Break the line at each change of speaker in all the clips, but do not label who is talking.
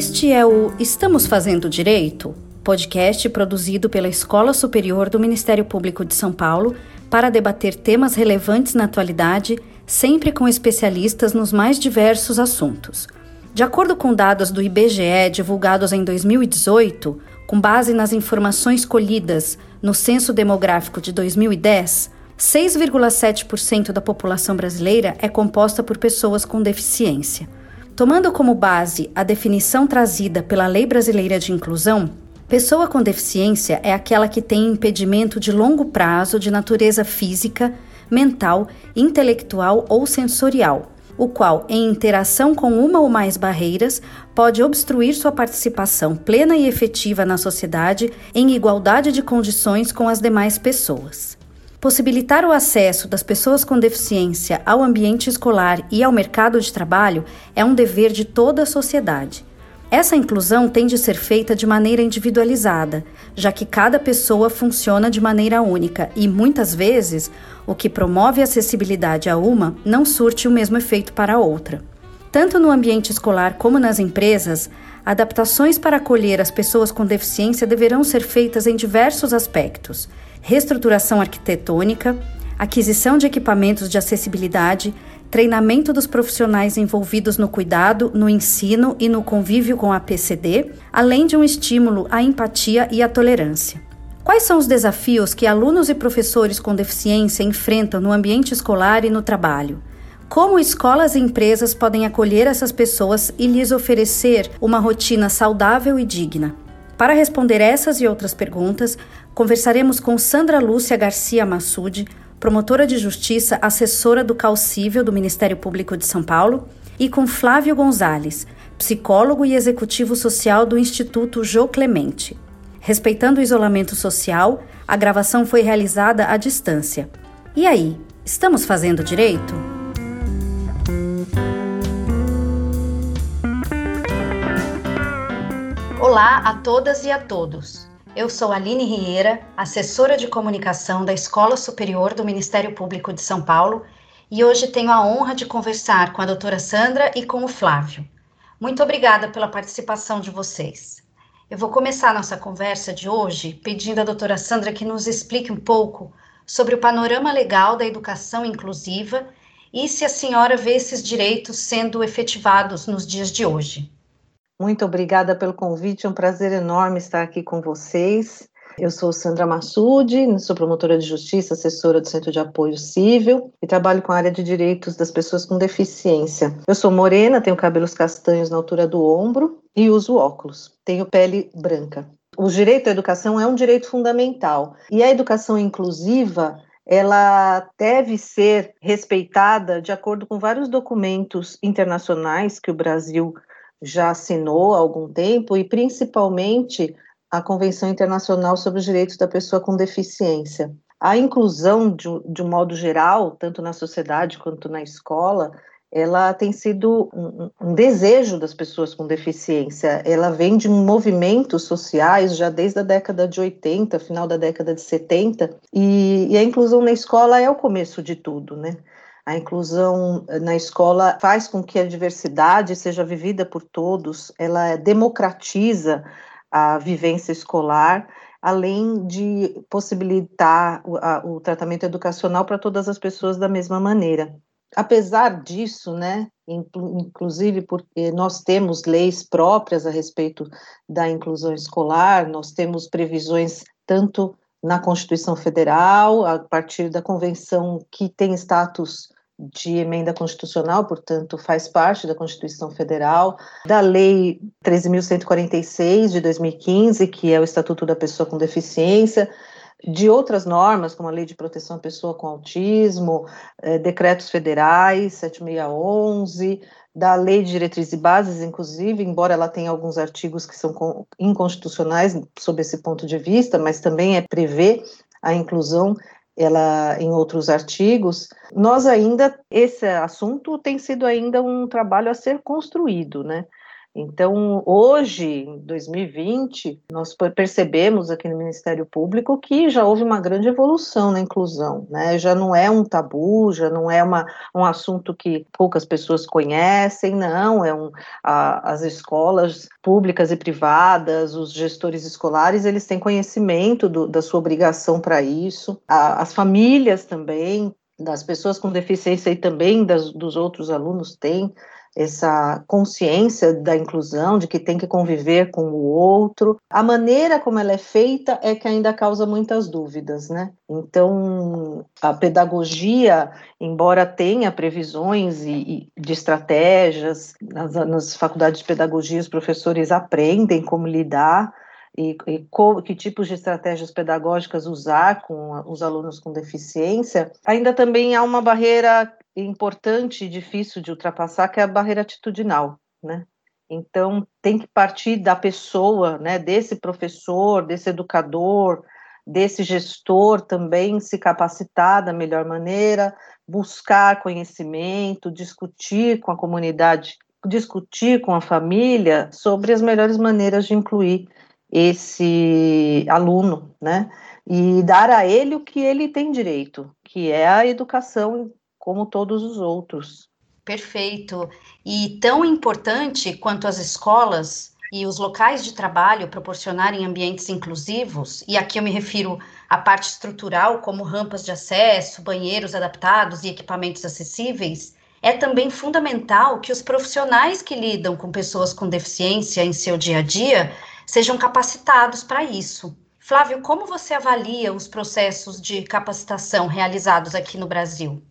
Este é o Estamos Fazendo Direito, podcast produzido pela Escola Superior do Ministério Público de São Paulo para debater temas relevantes na atualidade, sempre com especialistas nos mais diversos assuntos. De acordo com dados do IBGE divulgados em 2018, com base nas informações colhidas no Censo Demográfico de 2010, 6,7% da população brasileira é composta por pessoas com deficiência. Tomando como base a definição trazida pela Lei Brasileira de Inclusão, pessoa com deficiência é aquela que tem impedimento de longo prazo de natureza física, mental, intelectual ou sensorial, o qual, em interação com uma ou mais barreiras, pode obstruir sua participação plena e efetiva na sociedade em igualdade de condições com as demais pessoas. Possibilitar o acesso das pessoas com deficiência ao ambiente escolar e ao mercado de trabalho é um dever de toda a sociedade. Essa inclusão tem de ser feita de maneira individualizada, já que cada pessoa funciona de maneira única e, muitas vezes, o que promove acessibilidade a uma não surte o mesmo efeito para a outra. Tanto no ambiente escolar como nas empresas, adaptações para acolher as pessoas com deficiência deverão ser feitas em diversos aspectos reestruturação arquitetônica, aquisição de equipamentos de acessibilidade, treinamento dos profissionais envolvidos no cuidado, no ensino e no convívio com a PCD, além de um estímulo à empatia e à tolerância. Quais são os desafios que alunos e professores com deficiência enfrentam no ambiente escolar e no trabalho? Como escolas e empresas podem acolher essas pessoas e lhes oferecer uma rotina saudável e digna? Para responder essas e outras perguntas, conversaremos com Sandra Lúcia Garcia Massude, promotora de justiça, assessora do Calcível do Ministério Público de São Paulo, e com Flávio Gonzalez, psicólogo e executivo social do Instituto Jô Clemente. Respeitando o isolamento social, a gravação foi realizada à distância. E aí, estamos fazendo direito? Olá a todas e a todos. Eu sou Aline Rieira, assessora de comunicação da Escola Superior do Ministério Público de São Paulo, e hoje tenho a honra de conversar com a doutora Sandra e com o Flávio. Muito obrigada pela participação de vocês. Eu vou começar nossa conversa de hoje pedindo à doutora Sandra que nos explique um pouco sobre o panorama legal da educação inclusiva e se a senhora vê esses direitos sendo efetivados nos dias de hoje.
Muito obrigada pelo convite, é um prazer enorme estar aqui com vocês. Eu sou Sandra Massude, sou promotora de justiça, assessora do Centro de Apoio Civil e trabalho com a área de direitos das pessoas com deficiência. Eu sou morena, tenho cabelos castanhos na altura do ombro e uso óculos. Tenho pele branca. O direito à educação é um direito fundamental e a educação inclusiva ela deve ser respeitada de acordo com vários documentos internacionais que o Brasil já assinou há algum tempo, e principalmente a Convenção Internacional sobre os Direitos da Pessoa com Deficiência. A inclusão, de, de um modo geral, tanto na sociedade quanto na escola, ela tem sido um, um, desejo das pessoas com deficiência. Ela vem de movimentos sociais já desde a década de 80, final da década de 70, e, e a inclusão na escola é o começo de tudo, né? A inclusão eh, na escola faz com que a diversidade seja vivida por todos, ela democratiza a vivência escolar, além de possibilitar o, a, o tratamento educacional para todas as pessoas da mesma maneira. Apesar disso, né, inclusive porque nós temos leis próprias a respeito da inclusão escolar, nós temos previsões tanto na Constituição Federal, a partir da convenção que tem status de emenda constitucional, portanto, faz parte da Constituição Federal, da Lei 13.146 de 2015, que é o Estatuto da Pessoa com Deficiência, de outras normas, como a Lei de Proteção à Pessoa com Autismo, eh, decretos federais 7611, da Lei de Diretrizes e Bases, inclusive, embora ela tenha alguns artigos que são inconstitucionais sob esse ponto de vista, mas também é prevê a inclusão ela em outros artigos, nós ainda esse assunto tem sido ainda um trabalho a ser construído, né? Então, hoje, em 2020, nós percebemos aqui no Ministério Público que já houve uma grande evolução na inclusão, né? Já não é um tabu, já não é uma, um assunto que poucas pessoas conhecem, não, é um, a, as escolas públicas e privadas, os gestores escolares, eles têm conhecimento do, da sua obrigação para isso, a, as famílias também, das pessoas com deficiência e também das, dos outros alunos têm essa consciência da inclusão, de que tem que conviver com o outro. A maneira como ela é feita é que ainda causa muitas dúvidas, né? Então, a pedagogia, embora tenha previsões e, e de estratégias, nas, nas faculdades de pedagogia os professores aprendem como lidar, e, e que tipos de estratégias pedagógicas usar com os alunos com deficiência, ainda também há uma barreira importante e difícil de ultrapassar, que é a barreira atitudinal, né? Então, tem que partir da pessoa, né, desse professor, desse educador, desse gestor também se capacitar da melhor maneira, buscar conhecimento, discutir com a comunidade, discutir com a família sobre as melhores maneiras de incluir esse aluno, né? E dar a ele o que ele tem direito, que é a educação como todos os outros.
Perfeito. E tão importante quanto as escolas e os locais de trabalho proporcionarem ambientes inclusivos, e aqui eu me refiro à parte estrutural, como rampas de acesso, banheiros adaptados e equipamentos acessíveis, é também fundamental que os profissionais que lidam com pessoas com deficiência em seu dia a dia sejam capacitados para isso. Flávio, como você avalia os processos de capacitação realizados aqui no Brasil?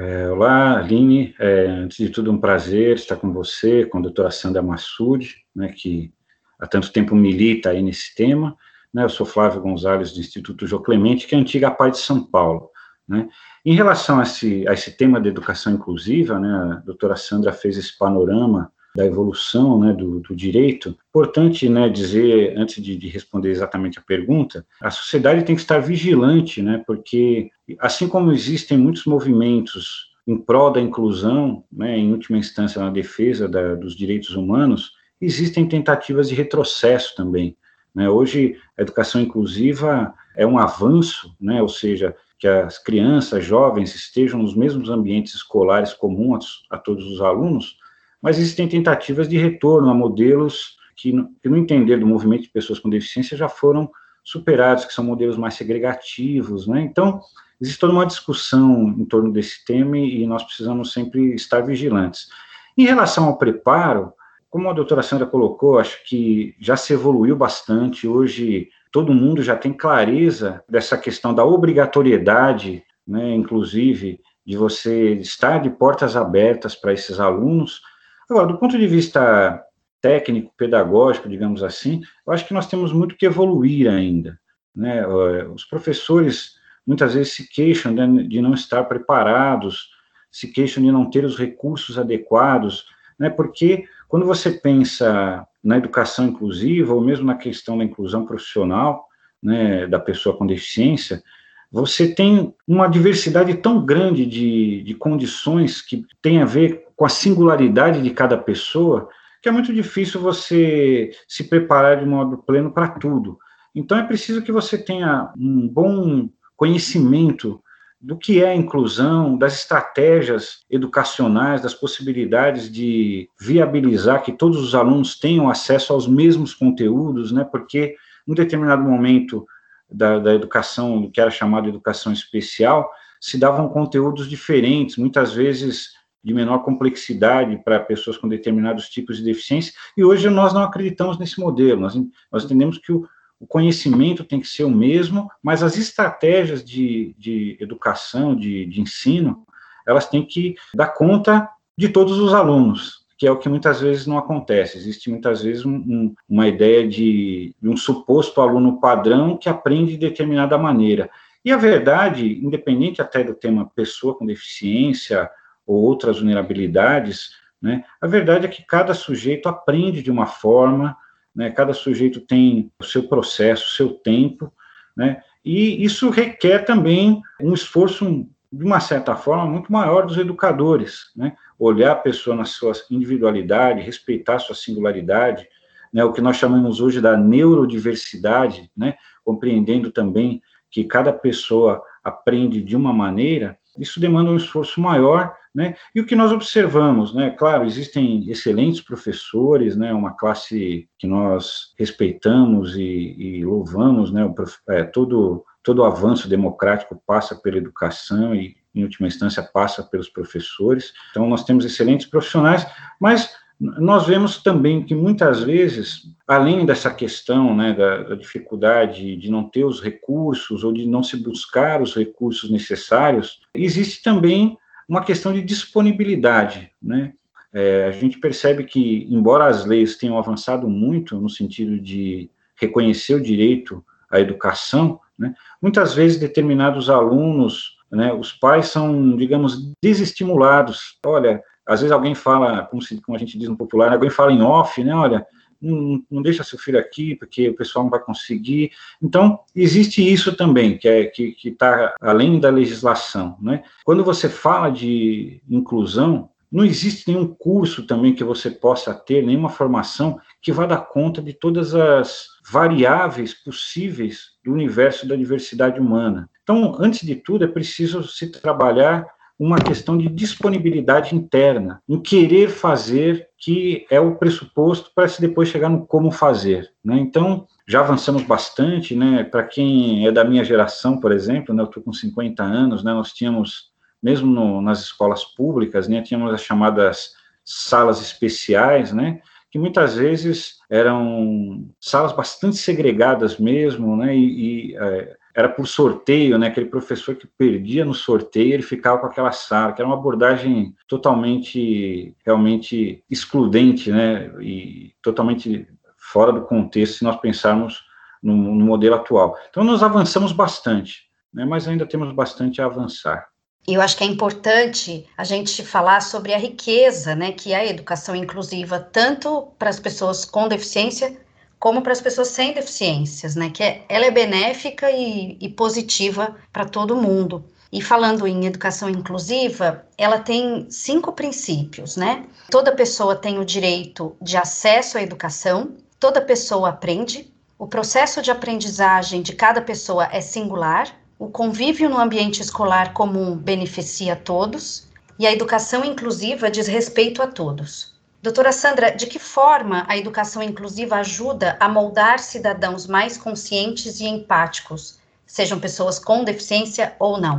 É, olá, Aline. É, antes de tudo, um prazer estar com você, com a doutora Sandra Massoud, né, que há tanto tempo milita aí nesse tema. Né, eu sou Flávio Gonzalez, do Instituto Jô Clemente, que é a antiga PAI de São Paulo. Né. Em relação a esse, a esse tema de educação inclusiva, né, a doutora Sandra fez esse panorama da evolução né, do, do, direito. Importante né, dizer, antes de, de, responder exatamente a pergunta, a sociedade tem que estar vigilante, né, porque assim como existem muitos movimentos em prol da inclusão, né, em última instância na defesa da, dos direitos humanos, existem tentativas de retrocesso também. Né? Hoje, a educação inclusiva é um avanço, né, ou seja, que as crianças, jovens estejam nos mesmos ambientes escolares comuns a todos os alunos, mas existem tentativas de retorno a modelos que, que, no entender do movimento de pessoas com deficiência, já foram superados, que são modelos mais segregativos, né? Então, existe toda uma discussão em torno desse tema e nós precisamos sempre estar vigilantes. Em relação ao preparo, como a doutora Sandra colocou, acho que já se evoluiu bastante. Hoje, todo mundo já tem clareza dessa questão da obrigatoriedade, né, inclusive, de você estar de portas abertas para esses alunos, Agora, do ponto de vista técnico, pedagógico, digamos assim, eu acho que nós temos muito que evoluir ainda. Né? Os professores muitas vezes se queixam de não estar preparados, se queixam de não ter os recursos adequados, né? porque quando você pensa na educação inclusiva, ou mesmo na questão da inclusão profissional, né, da pessoa com deficiência, você tem uma diversidade tão grande de, de condições que tem a ver com a singularidade de cada pessoa, que é muito difícil você se preparar de modo pleno para tudo. Então é preciso que você tenha um bom conhecimento do que é a inclusão, das estratégias educacionais, das possibilidades de viabilizar que todos os alunos tenham acesso aos mesmos conteúdos, né? Porque em determinado momento da, da educação, que era chamado educação especial, se davam conteúdos diferentes, muitas vezes de menor complexidade para pessoas com determinados tipos de deficiência, e hoje nós não acreditamos nesse modelo, nós, nós entendemos que o, o conhecimento tem que ser o mesmo, mas as estratégias de, de educação, de, de ensino, elas têm que dar conta de todos os alunos, que é o que muitas vezes não acontece. Existe muitas vezes um, um, uma ideia de, de, um suposto aluno padrão que aprende de determinada maneira. E a verdade, independente até do tema pessoa com deficiência ou outras vulnerabilidades, né, a verdade é que cada sujeito aprende de uma forma, né, cada sujeito tem o seu processo, o seu tempo, né, e isso requer também um esforço de uma certa forma, muito maior dos educadores, né? Olhar a pessoa na sua individualidade, respeitar a sua singularidade, né? O que nós chamamos hoje da neurodiversidade, né? Compreendendo também que cada pessoa aprende de uma maneira, isso demanda um esforço maior, né? E o que nós observamos, né? Claro, existem excelentes professores, né? Uma classe que nós respeitamos e, e louvamos, né? É, todo todo avanço democrático passa pela educação e, em última instância, passa pelos professores. Então, nós temos excelentes profissionais, mas nós vemos também que muitas vezes, além dessa questão né, da, da, dificuldade de não ter os recursos ou de não se buscar os recursos necessários, existe também uma questão de disponibilidade. Né? É, a gente percebe que, embora as leis tenham avançado muito no sentido de reconhecer o direito à educação, né? Muitas vezes, determinados alunos, né, os pais são, digamos, desestimulados. Olha, às vezes alguém fala, como, se, como a gente diz no popular, alguém fala em off, né? Olha, não, não, deixa seu filho aqui, porque o pessoal não vai conseguir. Então, existe isso também, que é que está além da legislação. Né? Quando você fala de inclusão, não existe nenhum curso também que você possa ter, nenhuma formação que vá dar conta de todas as variáveis possíveis do universo da diversidade humana. Então, antes de tudo, é preciso se trabalhar uma questão de disponibilidade interna, em querer fazer, que é o pressuposto para se depois chegar no como fazer. Né? Então, já avançamos bastante, né? Para quem é da minha geração, por exemplo, né? eu estou com 50 anos, né? Nós tínhamos, mesmo no, nas escolas públicas, né? Tínhamos as chamadas salas especiais, né? que muitas vezes eram salas bastante segregadas mesmo, né, e, e é, era por sorteio, né, aquele professor que perdia no sorteio, ele ficava com aquela sala, que era uma abordagem totalmente, realmente excludente, né, e totalmente fora do contexto, se nós pensarmos no, no modelo atual. Então, nós avançamos bastante, né, mas ainda temos bastante a avançar.
E eu acho que é importante a gente falar sobre a riqueza, né, que é a educação inclusiva, tanto para as pessoas com deficiência como para as pessoas sem deficiências, né, que é, ela é benéfica e, e positiva para todo mundo. E falando em educação inclusiva, ela tem cinco princípios, né? Toda pessoa tem o direito de acesso à educação, toda pessoa aprende, o processo de aprendizagem de cada pessoa é singular, o convívio no ambiente escolar comum beneficia a todos e a educação inclusiva diz respeito a todos. Doutora Sandra, de que forma a educação inclusiva ajuda a moldar cidadãos mais conscientes e empáticos, sejam pessoas com deficiência ou não?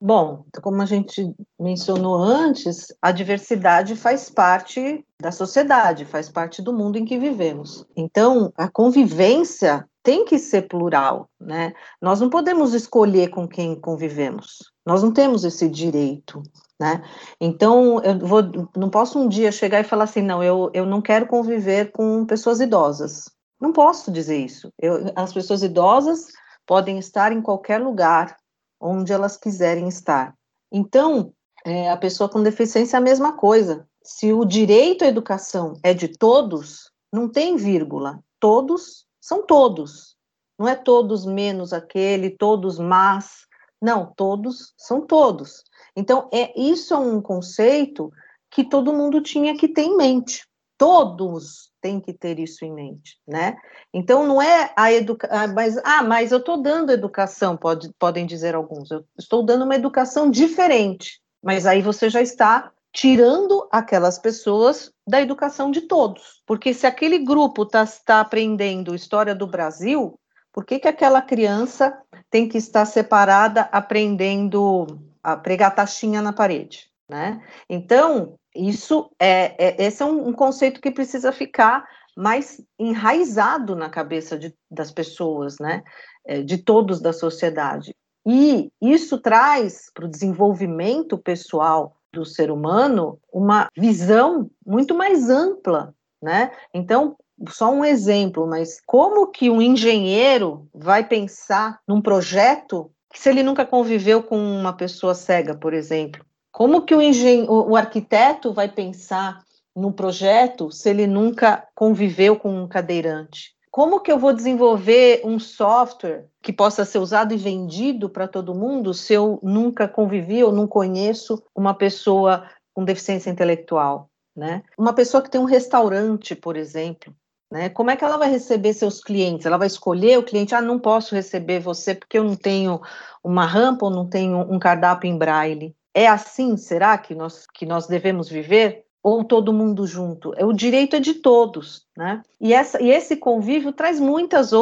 Bom, como a gente mencionou antes, a diversidade faz parte da sociedade, faz parte do mundo em que vivemos. Então, a convivência tem que ser plural, né? Nós não podemos escolher com quem convivemos. Nós não temos esse direito, né? Então, eu vou, não posso um dia chegar e falar assim, não, eu, eu não quero conviver com pessoas idosas. Não posso dizer isso. Eu, as pessoas idosas podem estar em qualquer lugar onde elas quiserem estar. Então, é, a pessoa com deficiência é a mesma coisa. Se o direito à educação é de todos, não tem vírgula. Todos são todos. Não é todos menos aquele, todos mais. Não, todos são todos. Então, é isso é um conceito que todo mundo tinha que ter em mente. Todos têm que ter isso em mente, né? Então, não é a educação, ah, mas, ah, mas eu estou dando educação, pode, podem dizer alguns, eu estou dando uma educação diferente, mas aí você já está tirando aquelas pessoas da educação de todos. Porque se aquele grupo está tá aprendendo história do Brasil, por que, que aquela criança tem que estar separada aprendendo a pregar taxinha na parede? Né? Então, isso é, é esse é um, um, conceito que precisa ficar mais enraizado na cabeça de, das pessoas, né? É, de todos da sociedade. E isso traz para o desenvolvimento pessoal do ser humano uma visão muito mais ampla, né? Então, só um exemplo, mas como que um engenheiro vai pensar num projeto se ele nunca conviveu com uma pessoa cega, por exemplo? Como que o, engen o, arquiteto vai pensar num projeto se ele nunca conviveu com um cadeirante? como que eu vou desenvolver um software que possa ser usado e vendido para todo mundo se eu nunca convivi ou não conheço uma pessoa com deficiência intelectual, né? Uma pessoa que tem um restaurante, por exemplo, né? Como é que ela vai receber seus clientes? Ela vai escolher o cliente, ah, não posso receber você porque eu não tenho uma rampa ou não tenho um cardápio em braille. É assim, será que nós, que nós devemos viver? Ou todo mundo junto? O direito é de todos, né? E, essa, e esse convívio traz muitas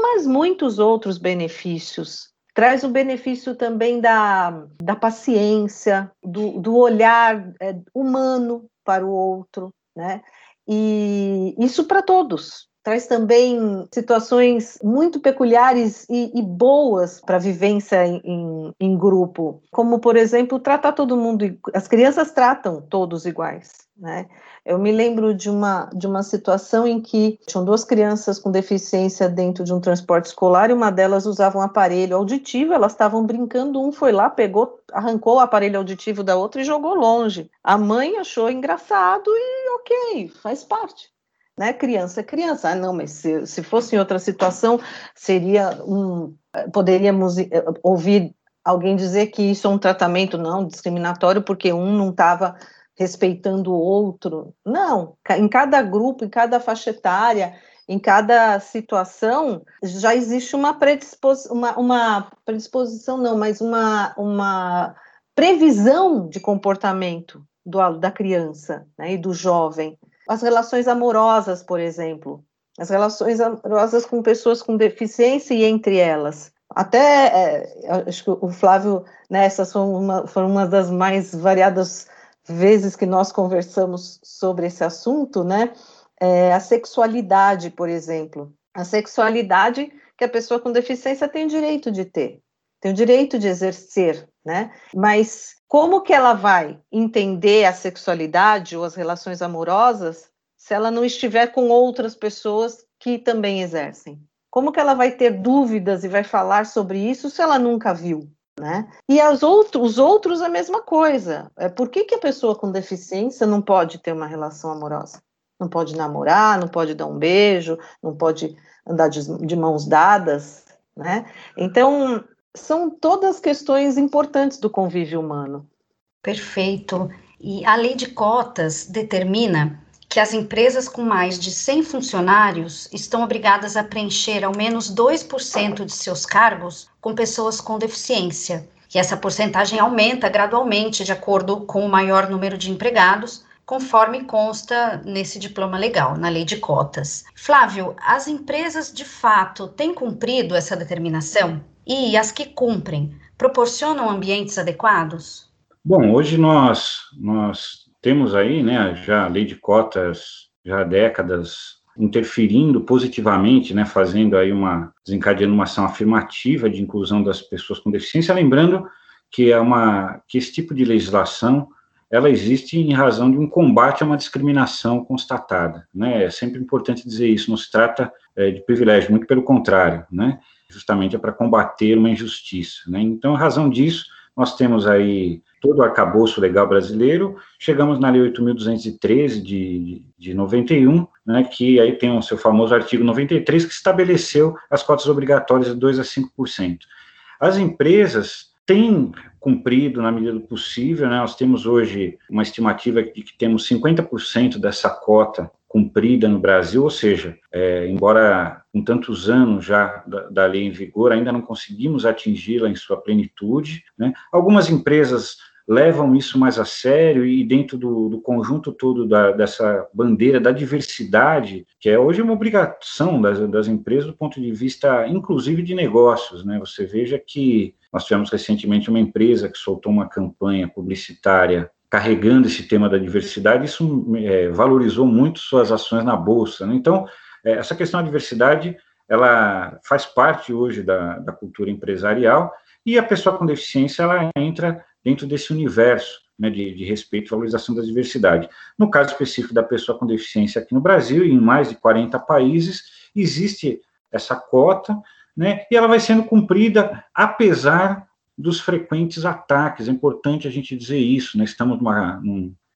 mas muitos outros benefícios. Traz o benefício também da, da paciência, do, do olhar é, humano para o outro, né? E isso para todos, traz também situações muito peculiares e, e boas para a vivência em, em, em, grupo, como, por exemplo, tratar todo mundo, as crianças tratam todos iguais, né? Eu me lembro de uma, de uma situação em que tinham duas crianças com deficiência dentro de um transporte escolar e uma delas usava um aparelho auditivo, elas estavam brincando, um foi lá, pegou, arrancou o aparelho auditivo da outra e jogou longe. A mãe achou engraçado e ok, faz parte né? Criança é criança. Ah, não, mas se, se fosse em outra situação, seria um. Poderíamos eh, ouvir alguém dizer que isso é um tratamento não discriminatório porque um não estava respeitando o outro. Não, em cada grupo, em cada faixa etária, em cada situação, já existe uma predisposição, uma, uma predisposição não, mas uma, uma previsão de comportamento do, da criança né, e do jovem. As relações amorosas, por exemplo, as relações amorosas com pessoas com deficiência e entre elas. Até, é, acho que o Flávio, né, essas foram uma, foram uma das mais variadas vezes que nós conversamos sobre esse assunto, né? É, a sexualidade, por exemplo. A sexualidade que a pessoa com deficiência tem direito de ter, tem o direito de exercer, né? Mas como que ela vai entender a sexualidade ou as relações amorosas se ela não estiver com outras pessoas que também exercem? Como que ela vai ter dúvidas e vai falar sobre isso se ela nunca viu? Né? E outro, os outros a mesma coisa. É, por que, que a pessoa com deficiência não pode ter uma relação amorosa? Não pode namorar, não pode dar um beijo, não pode andar de, de mãos dadas, né? Então, são todas questões importantes do convívio humano.
Perfeito. E a lei de cotas determina que as empresas com mais de 100 funcionários estão obrigadas a preencher ao menos 2% de seus cargos com pessoas com deficiência. E essa porcentagem aumenta gradualmente de acordo com o maior número de empregados, conforme consta nesse diploma legal, na lei de cotas. Flávio, as empresas de fato têm cumprido essa determinação? E as que cumprem proporcionam ambientes adequados?
Bom, hoje nós, nós temos aí, né, já a lei de cotas já há décadas interferindo positivamente, né, fazendo aí uma desencadeando uma ação afirmativa de inclusão das pessoas com deficiência, lembrando que é uma que esse tipo de legislação ela existe em razão de um combate a uma discriminação constatada, né? É sempre importante dizer isso. Não se trata é, de privilégio, muito pelo contrário, né? justamente é para combater uma injustiça. Né? Então, em razão disso, nós temos aí todo o arcabouço legal brasileiro, chegamos na Lei 8.213 de, de 91, né, que aí tem o seu famoso artigo 93, que estabeleceu as cotas obrigatórias de 2 a 5%. As empresas têm cumprido na medida do possível, né, nós temos hoje uma estimativa de que temos 50% dessa cota cumprida no Brasil, ou seja, é, embora com tantos anos já da, da, lei em vigor, ainda não conseguimos atingi-la em sua plenitude. Né? Algumas empresas levam isso mais a sério e dentro do, do conjunto todo da, dessa bandeira da diversidade, que é hoje uma obrigação das, das empresas do ponto de vista, inclusive, de negócios. Né? Você veja que nós tivemos recentemente uma empresa que soltou uma campanha publicitária carregando esse tema da diversidade, isso é, valorizou muito suas ações na bolsa. Né? Então, é, essa questão da diversidade, ela faz parte hoje da, da cultura empresarial e a pessoa com deficiência ela entra dentro desse universo né, de, de, respeito e valorização da diversidade. No caso específico da pessoa com deficiência aqui no Brasil e em mais de 40 países, existe essa cota, né, e ela vai sendo cumprida apesar dos frequentes ataques. É importante a gente dizer isso, né? Estamos numa,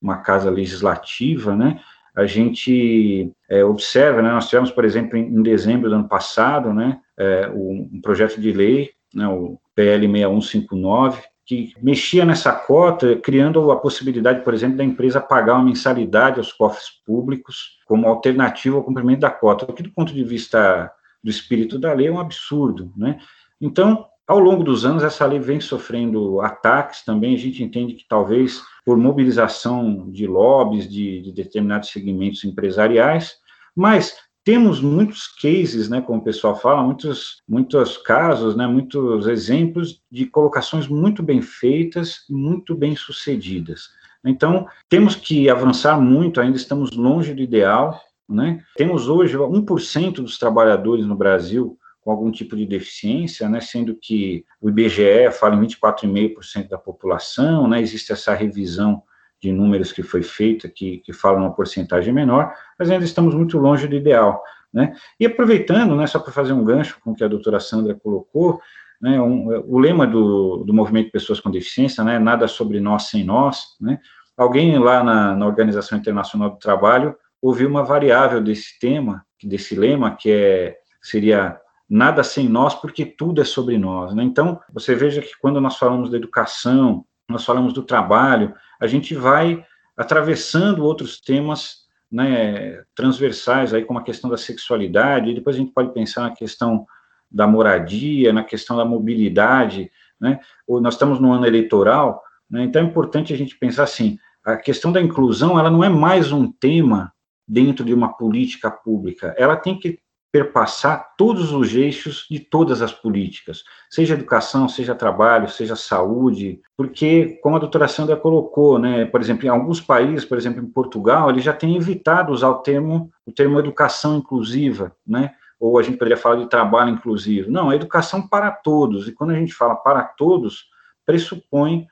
numa casa legislativa, né? a gente é, observa, né, nós tivemos, por exemplo, em, em, dezembro do ano passado, né, é, um, projeto de lei, né, o PL 6159, que mexia nessa cota, criando a possibilidade, por exemplo, da empresa pagar uma mensalidade aos cofres públicos como alternativa ao cumprimento da cota, o que do ponto de vista do espírito da lei é um absurdo, né? Então, ao longo dos anos, essa lei vem sofrendo ataques também. A gente entende que talvez por mobilização de lobbies de, de determinados segmentos empresariais, mas temos muitos cases, né, como o pessoal fala, muitos, muitos casos, né, muitos exemplos de colocações muito bem feitas, muito bem sucedidas. Então, temos que avançar muito, ainda estamos longe do ideal, né? Temos hoje 1% dos trabalhadores no Brasil com algum tipo de deficiência, né, sendo que o IBGE fala em 24,5% da população, né, existe essa revisão de números que foi feita, que, que fala uma porcentagem menor, mas ainda estamos muito longe do ideal. Né? E aproveitando, né, só para fazer um gancho com o que a doutora Sandra colocou, né, um, o lema do, do movimento Pessoas com Deficiência, né, nada sobre nós sem nós, né, alguém lá na, na Organização Internacional do Trabalho ouviu uma variável desse tema, desse lema, que é, seria nada sem nós, porque tudo é sobre nós. Né? Então, você veja que quando nós falamos da educação, nós falamos do trabalho, a gente vai atravessando outros temas né, transversais, aí como a questão da sexualidade, e depois a gente pode pensar na questão da moradia, na questão da mobilidade, né? Nós estamos no ano eleitoral, né? Então é importante a gente pensar assim: a questão da inclusão, ela não é mais um tema dentro de uma política pública, ela tem que perpassar todos os eixos de todas as políticas, seja educação, seja trabalho, seja saúde, porque, como a doutora Sandra colocou, né, por exemplo, em alguns países, por exemplo, em Portugal, ele já tem evitado usar o termo, o termo educação inclusiva, né, ou a gente poderia falar de trabalho inclusivo. Não, é educação para todos, e quando a gente fala para todos, pressupõe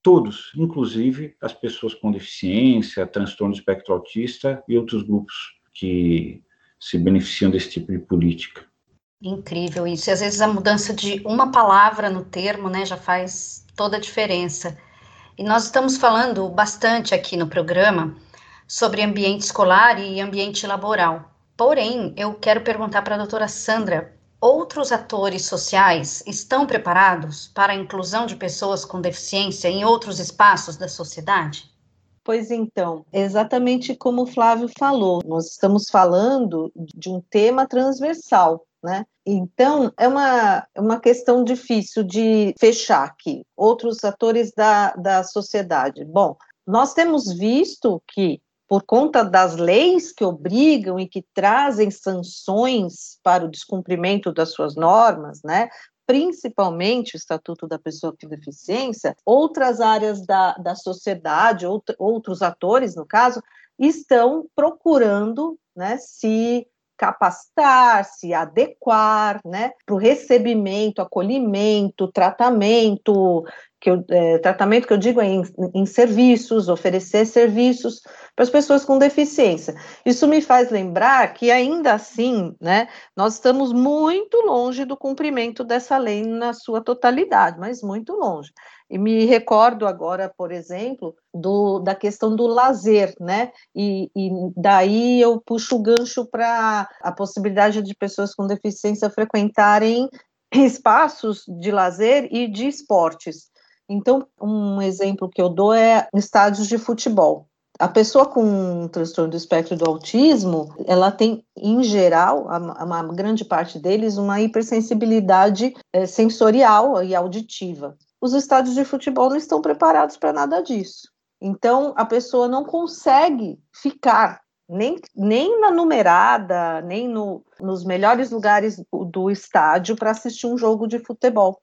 todos, inclusive as pessoas com deficiência, transtorno do espectro autista e outros grupos que se beneficiam desse tipo de política.
Incrível isso. E às vezes a mudança de uma palavra no termo, né, já faz toda a diferença. E nós estamos falando bastante aqui no programa sobre ambiente escolar e ambiente laboral. Porém, eu quero perguntar para a doutora Sandra: outros atores sociais estão preparados para a inclusão de pessoas com deficiência em outros espaços da sociedade?
Pois então, exatamente como o Flávio falou, nós estamos falando de um tema transversal, né? Então, é uma, é uma questão difícil de fechar aqui. Outros atores da, da sociedade. Bom, nós temos visto que, por conta das leis que obrigam e que trazem sanções para o descumprimento das suas normas, né? Principalmente o Estatuto da Pessoa com Deficiência, outras áreas da, da sociedade, out, outros atores, no caso, estão procurando né, se capacitar, se adequar, né, para o recebimento, acolhimento, tratamento, que eu, é, tratamento que eu digo é em, em serviços, oferecer serviços para as pessoas com deficiência. Isso me faz lembrar que ainda assim, né, nós estamos muito longe do cumprimento dessa lei na sua totalidade, mas muito longe. E me recordo agora, por exemplo, do, da questão do lazer, né? E, e daí eu puxo o gancho para a possibilidade de pessoas com deficiência frequentarem espaços de lazer e de esportes. Então, um exemplo que eu dou é estádios de futebol. A pessoa com um transtorno do espectro do autismo, ela tem, em geral, uma grande parte deles, uma hipersensibilidade é, sensorial e auditiva os estádios de futebol não estão preparados para nada disso. Então, a pessoa não consegue ficar nem, nem na numerada, nem no, nos melhores lugares do estádio para assistir um jogo de futebol.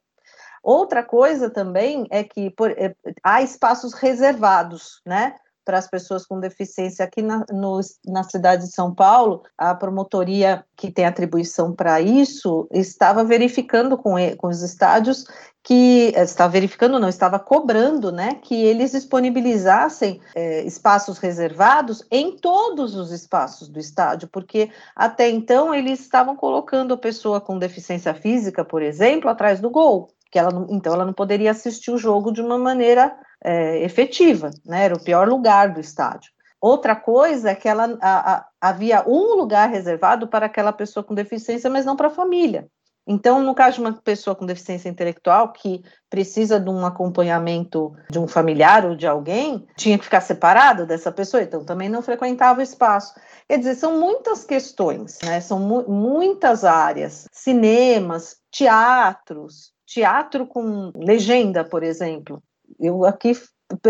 Outra coisa também é que por, é, há espaços reservados, né? para as pessoas com deficiência aqui na, no, na cidade de São Paulo, a promotoria que tem atribuição para isso estava verificando com, com os estádios que estava verificando, não, estava cobrando, né, que eles disponibilizassem é, espaços reservados em todos os espaços do estádio, porque até então eles estavam colocando a pessoa com deficiência física, por exemplo, atrás do gol, que ela não, então ela não poderia assistir o jogo de uma maneira é, efetiva, né? Era o pior lugar do estádio. Outra coisa é que ela a, a, havia um lugar reservado para aquela pessoa com deficiência, mas não para a família. Então, no caso de uma pessoa com deficiência intelectual que precisa de um acompanhamento de um familiar ou de alguém, tinha que ficar separado dessa pessoa, então também não frequentava o espaço. Quer dizer, são muitas questões, né? São mu muitas áreas, cinemas, teatros, teatro com legenda, por exemplo. Eu aqui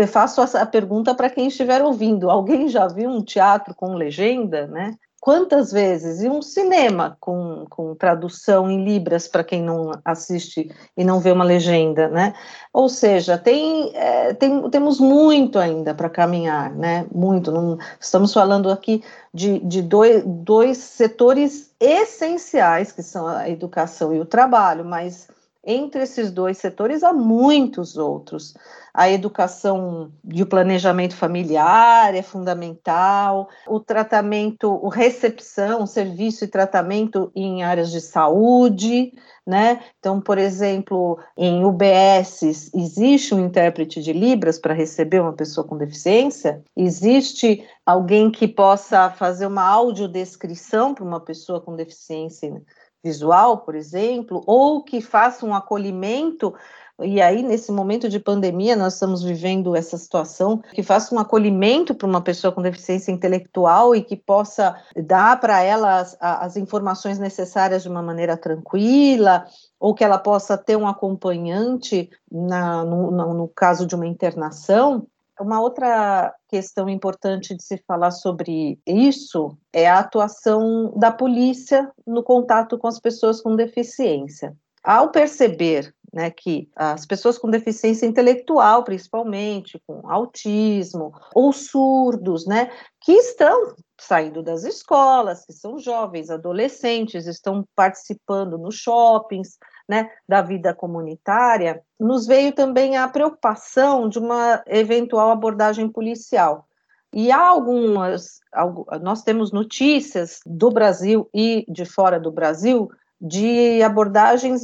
faço a pergunta para quem estiver ouvindo. Alguém já viu um teatro com legenda, né? Quantas vezes? E um cinema com, com tradução em libras para quem não assiste e não vê uma legenda, né? Ou seja, tem, é, tem temos muito ainda para caminhar, né? Muito. Não, estamos falando aqui de, de dois, dois setores essenciais, que são a educação e o trabalho, mas entre esses dois setores há muitos outros. A educação e o planejamento familiar é fundamental, o tratamento, o recepção, serviço e tratamento em áreas de saúde, né? Então, por exemplo, em UBS existe um intérprete de Libras para receber uma pessoa com deficiência? Existe alguém que possa fazer uma audiodescrição para uma pessoa com deficiência visual, por exemplo, ou que faça um acolhimento e aí, nesse momento de pandemia, nós estamos vivendo essa situação que faça um acolhimento para uma pessoa com deficiência intelectual e que possa dar para ela as, as, informações necessárias de uma maneira tranquila, ou que ela possa ter um acompanhante na, no, no, no caso de uma internação. Uma outra questão importante de se falar sobre isso é a atuação da polícia no contato com as pessoas com deficiência. Ao perceber né, que as pessoas com deficiência intelectual, principalmente, com autismo, ou surdos, né, que estão saindo das escolas, que são jovens, adolescentes, estão participando nos shoppings, né, da vida comunitária, nos veio também a preocupação de uma eventual abordagem policial. E há algumas, nós temos notícias do Brasil e de fora do Brasil de abordagens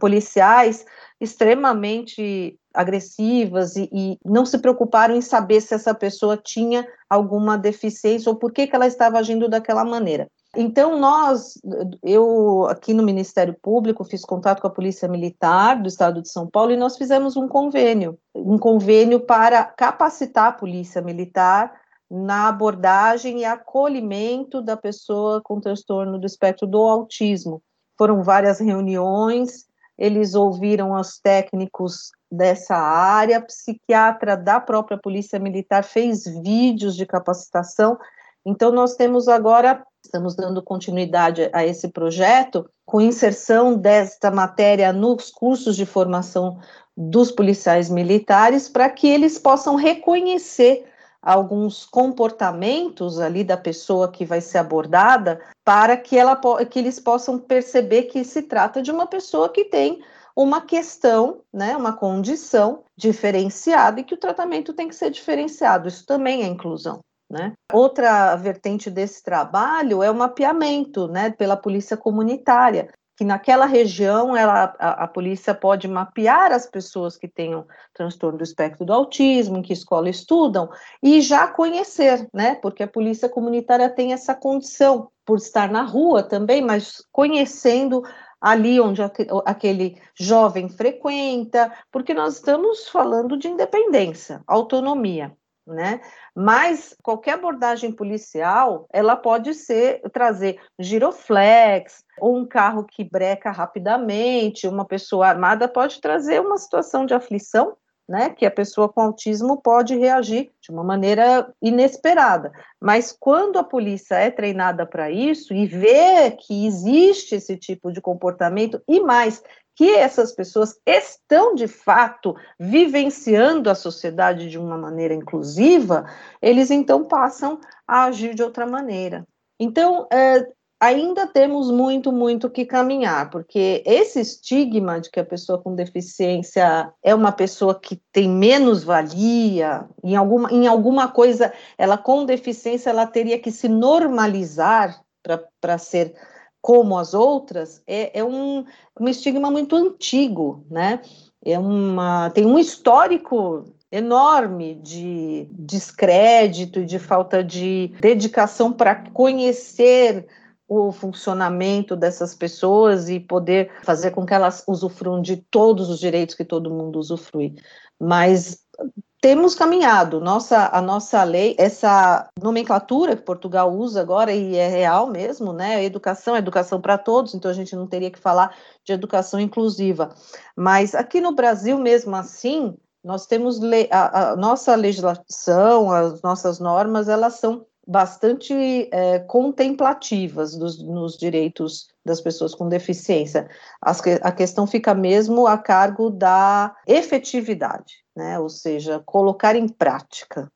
policiais extremamente agressivas e, e, não se preocuparam em saber se essa pessoa tinha alguma deficiência ou por que, que ela estava agindo daquela maneira. Então, nós, eu aqui no Ministério Público, fiz contato com a Polícia Militar do Estado de São Paulo e nós fizemos um convênio, um convênio para capacitar a Polícia Militar na abordagem e acolhimento da pessoa com transtorno do espectro do autismo. Foram várias reuniões, eles ouviram os técnicos dessa área, a psiquiatra da própria Polícia Militar fez vídeos de capacitação. Então, nós temos agora Estamos dando continuidade a esse projeto com inserção desta matéria nos cursos de formação dos policiais militares para que eles possam reconhecer alguns comportamentos ali da pessoa que vai ser abordada para que, ela, que eles possam perceber que se trata de uma pessoa que tem uma questão, né, uma condição diferenciada e que o tratamento tem que ser diferenciado. Isso também é inclusão. Né? Outra vertente desse trabalho é o mapeamento né, pela polícia comunitária, que naquela região ela, a, a, polícia pode mapear as pessoas que tenham transtorno do espectro do autismo, em que escola estudam, e já conhecer, né? Porque a polícia comunitária tem essa condição, por estar na rua também, mas conhecendo ali onde aquele jovem frequenta, porque nós estamos falando de independência, autonomia né? Mas qualquer abordagem policial, ela pode ser trazer giroflex ou um carro que breca rapidamente, uma pessoa armada pode trazer uma situação de aflição, né? Que a pessoa com autismo pode reagir de uma maneira inesperada. Mas quando a polícia é treinada para isso e vê que existe esse tipo de comportamento e mais que essas pessoas estão de fato vivenciando a sociedade de uma maneira inclusiva, eles então passam a agir de outra maneira. Então, é, ainda temos muito, muito que caminhar, porque esse estigma de que a pessoa com deficiência é uma pessoa que tem menos valia, em alguma, em alguma coisa, ela com deficiência, ela teria que se normalizar para ser como as outras, é, é um, um estigma muito antigo, né? É uma, tem um histórico enorme de descrédito e de falta de dedicação para conhecer o funcionamento dessas pessoas e poder fazer com que elas usufruam de todos os direitos que todo mundo usufrui. Mas temos caminhado. Nossa, a nossa lei, essa nomenclatura que Portugal usa agora e é real mesmo, né? Educação, educação para todos, então a gente não teria que falar de educação inclusiva. Mas aqui no Brasil, mesmo assim, nós temos a, a nossa legislação, as nossas normas, elas são bastante é, contemplativas dos, nos direitos das pessoas com deficiência. As, a questão fica mesmo a cargo da efetividade, né? ou seja, colocar em prática.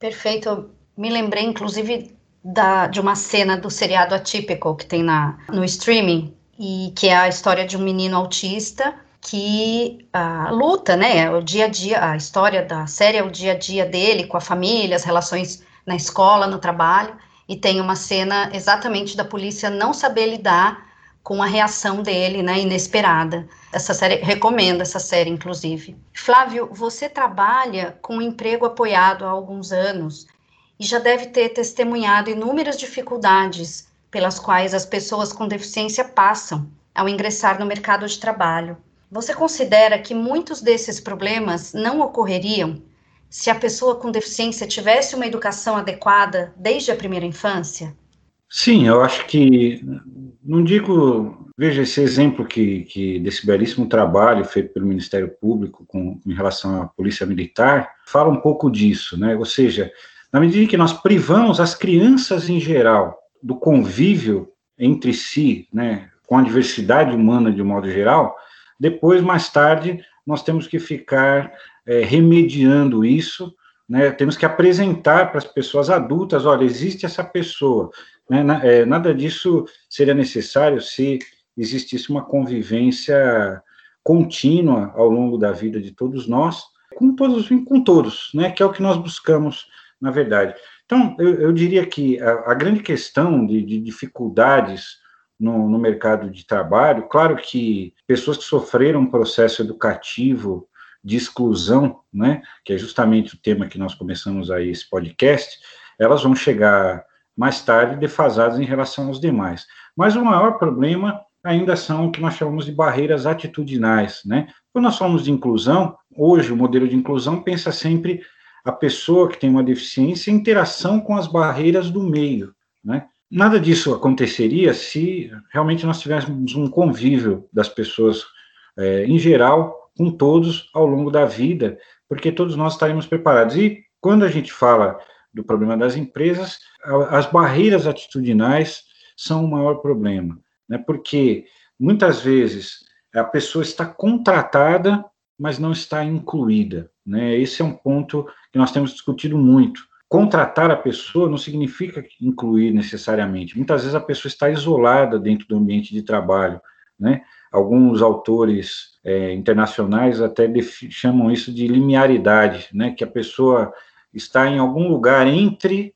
Perfeito. me lembrei, inclusive, da, de uma cena do seriado Atípico que tem na, no streaming, e que é a história de um menino autista que uh, luta, né? O dia a dia, a história da série é o dia a dia dele com a família, as relações na escola, no trabalho, e tem uma cena exatamente da polícia não saber lidar com a reação dele, né, inesperada. Essa série, recomendo essa série, inclusive. Flávio, você trabalha com um emprego apoiado há alguns anos e já deve ter testemunhado inúmeras dificuldades pelas quais as pessoas com deficiência passam ao ingressar no mercado de trabalho. Você considera que muitos desses problemas não ocorreriam se a pessoa com deficiência tivesse uma educação adequada desde a primeira infância?
Sim, eu acho que, não digo, veja esse exemplo que, que desse belíssimo trabalho feito pelo Ministério Público com, em relação à Polícia Militar, fala um pouco disso, né? Ou seja, na medida em que nós privamos as crianças em geral do convívio entre si, né, com a diversidade humana de um modo geral, depois, mais tarde, nós temos que ficar é, remediando isso, né, temos que apresentar para as pessoas adultas, olha, existe essa pessoa, né, é, nada disso seria necessário se existisse uma convivência contínua ao longo da vida de todos nós, com todos, com todos, né, que é o que nós buscamos, na verdade. Então, eu, eu diria que a, a grande questão de, de dificuldades no, no, mercado de trabalho, claro que pessoas que sofreram um processo educativo de exclusão, né, que é justamente o tema que nós começamos aí esse podcast, elas vão chegar mais tarde defasadas em relação aos demais. Mas o maior problema ainda são o que nós chamamos de barreiras atitudinais, né? Quando nós falamos de inclusão, hoje o modelo de inclusão pensa sempre a pessoa que tem uma deficiência em interação com as barreiras do meio, né? Nada disso aconteceria se realmente nós tivéssemos um convívio das pessoas é, em geral com todos ao longo da vida, porque todos nós estaremos preparados. E quando a gente fala do problema das empresas, as barreiras atitudinais são o maior problema, né? Porque muitas vezes a pessoa está contratada, mas não está incluída, né? Esse é um ponto que nós temos discutido muito. Contratar a pessoa não significa incluir necessariamente. Muitas vezes a pessoa está isolada dentro do ambiente de trabalho, né? Alguns autores é, internacionais até chamam isso de linearidade, né, que a pessoa está em algum lugar entre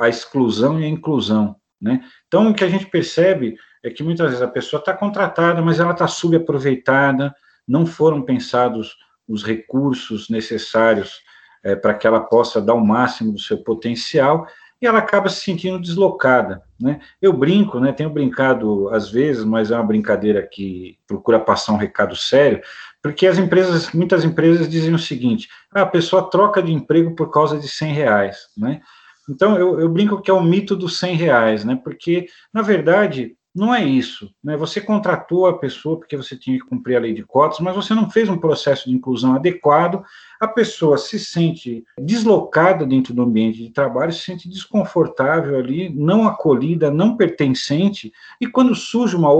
a exclusão e a inclusão. Né? Então, o que a gente percebe é que muitas vezes a pessoa está contratada, mas ela está subaproveitada, não foram pensados os recursos necessários é, para que ela possa dar o máximo do seu potencial, e ela acaba se sentindo deslocada, né? Eu brinco, né? Tenho brincado às vezes, mas é uma brincadeira que procura passar um recado sério, porque as empresas, muitas empresas dizem o seguinte: ah, a pessoa troca de emprego por causa de 100 reais, né? Então eu, eu brinco que é o mito dos 100 reais, né? Porque na verdade não é isso, né? Você contratou a pessoa porque você tinha que cumprir a lei de cotas, mas você não fez um processo de inclusão adequado. A pessoa se sente deslocada dentro do ambiente de trabalho, se sente desconfortável ali, não acolhida, não pertencente, e quando surge uma,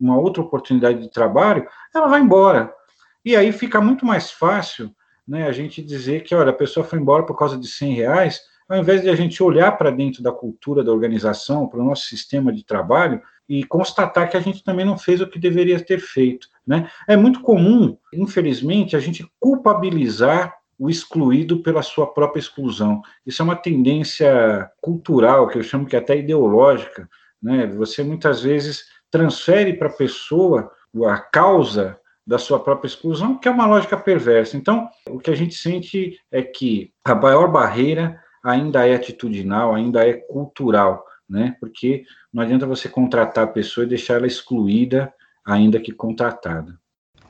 uma outra oportunidade de trabalho, ela vai embora. E aí fica muito mais fácil né, a gente dizer que, olha, a pessoa foi embora por causa de 100 reais, ao invés de a gente olhar para dentro da cultura da organização, para o nosso sistema de trabalho, e constatar que a gente também não fez o que deveria ter feito. Né? É muito comum, infelizmente, a gente culpabilizar o excluído pela sua própria exclusão. Isso é uma tendência cultural, que eu chamo que até ideológica. Né? Você muitas vezes transfere para a pessoa a causa da sua própria exclusão, que é uma lógica perversa. Então, o que a gente sente é que a maior barreira ainda é atitudinal, ainda é cultural, né? Porque não adianta você contratar a pessoa e deixar ela excluída, ainda que contratada.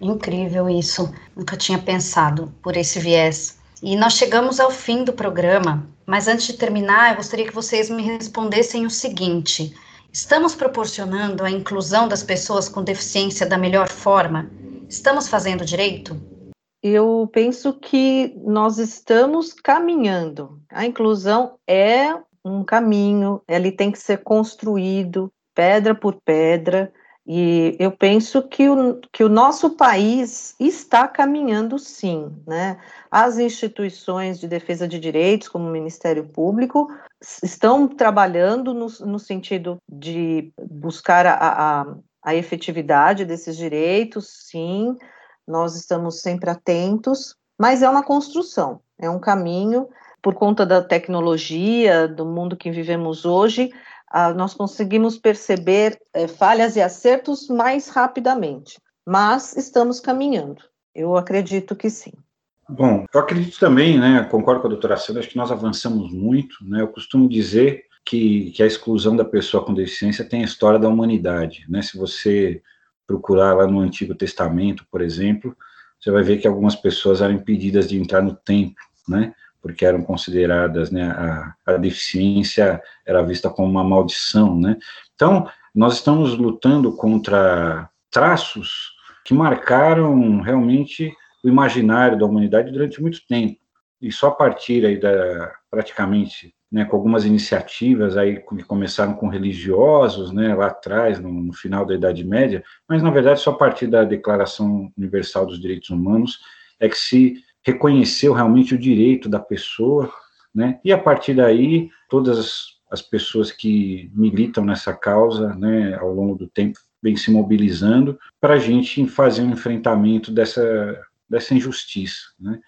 Incrível isso. Nunca tinha pensado por esse viés. E nós chegamos ao fim do programa, mas antes de terminar, eu gostaria que vocês me respondessem o seguinte: estamos proporcionando a inclusão das pessoas com deficiência da melhor forma? Estamos fazendo direito?
Eu penso que nós estamos caminhando. A inclusão é um caminho, ele tem que ser construído pedra por pedra. E eu penso que o, que o nosso país está caminhando sim, né? As instituições de defesa de direitos, como o Ministério Público, estão trabalhando no, no sentido de buscar a, a, a efetividade desses direitos, sim, nós estamos sempre atentos, mas é uma construção, é um caminho, por conta da tecnologia, do mundo que vivemos hoje, nós conseguimos perceber é, falhas e acertos mais rapidamente, mas estamos caminhando. Eu acredito que sim.
Bom, eu acredito também, né, concordo com a doutora Sandra, acho que nós avançamos muito, né, eu costumo dizer que, que a exclusão da pessoa com deficiência tem a história da humanidade, né, se você procurar lá no Antigo Testamento, por exemplo, você vai ver que algumas pessoas eram impedidas de entrar no templo, né, porque eram consideradas, né, a, a deficiência era vista como uma maldição, né? Então, nós estamos lutando contra traços que marcaram realmente o imaginário da humanidade durante muito tempo. E só a partir aí da praticamente, né, com algumas iniciativas aí que começaram com religiosos, né, lá atrás, no, no final da Idade Média, mas na verdade só a partir da Declaração Universal dos Direitos Humanos é que se reconheceu realmente o direito da pessoa, né? E a partir daí, todas as pessoas que militam nessa causa, né, ao longo do tempo, vêm se mobilizando para a gente fazer um enfrentamento dessa, dessa injustiça, né?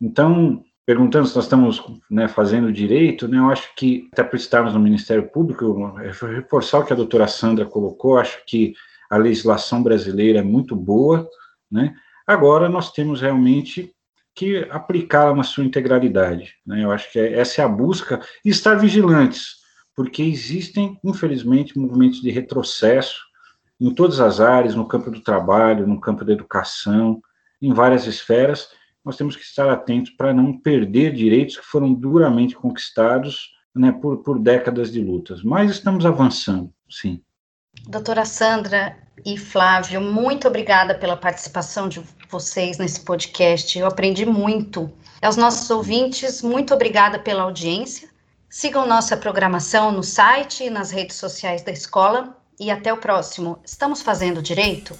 Então, perguntando se nós estamos né, fazendo direito, né, eu acho que, até por estarmos no Ministério Público, reforçar o que a doutora Sandra colocou, acho que a legislação brasileira é muito boa, né? Agora nós temos realmente que aplicá-la na sua integralidade. Né? Eu acho que é, essa é a busca e estar vigilantes, porque existem, infelizmente, movimentos de retrocesso em todas as áreas, no campo do trabalho, no campo da educação, em várias esferas. Nós temos que estar atentos para não perder direitos que foram duramente conquistados né, por, por décadas de lutas. Mas estamos avançando, sim.
Doutora Sandra e Flávio, muito obrigada pela participação de vocês nesse podcast. Eu aprendi muito. Aos nossos ouvintes, muito obrigada pela audiência. Sigam nossa programação no site e nas redes sociais da escola. E até o próximo. Estamos fazendo direito?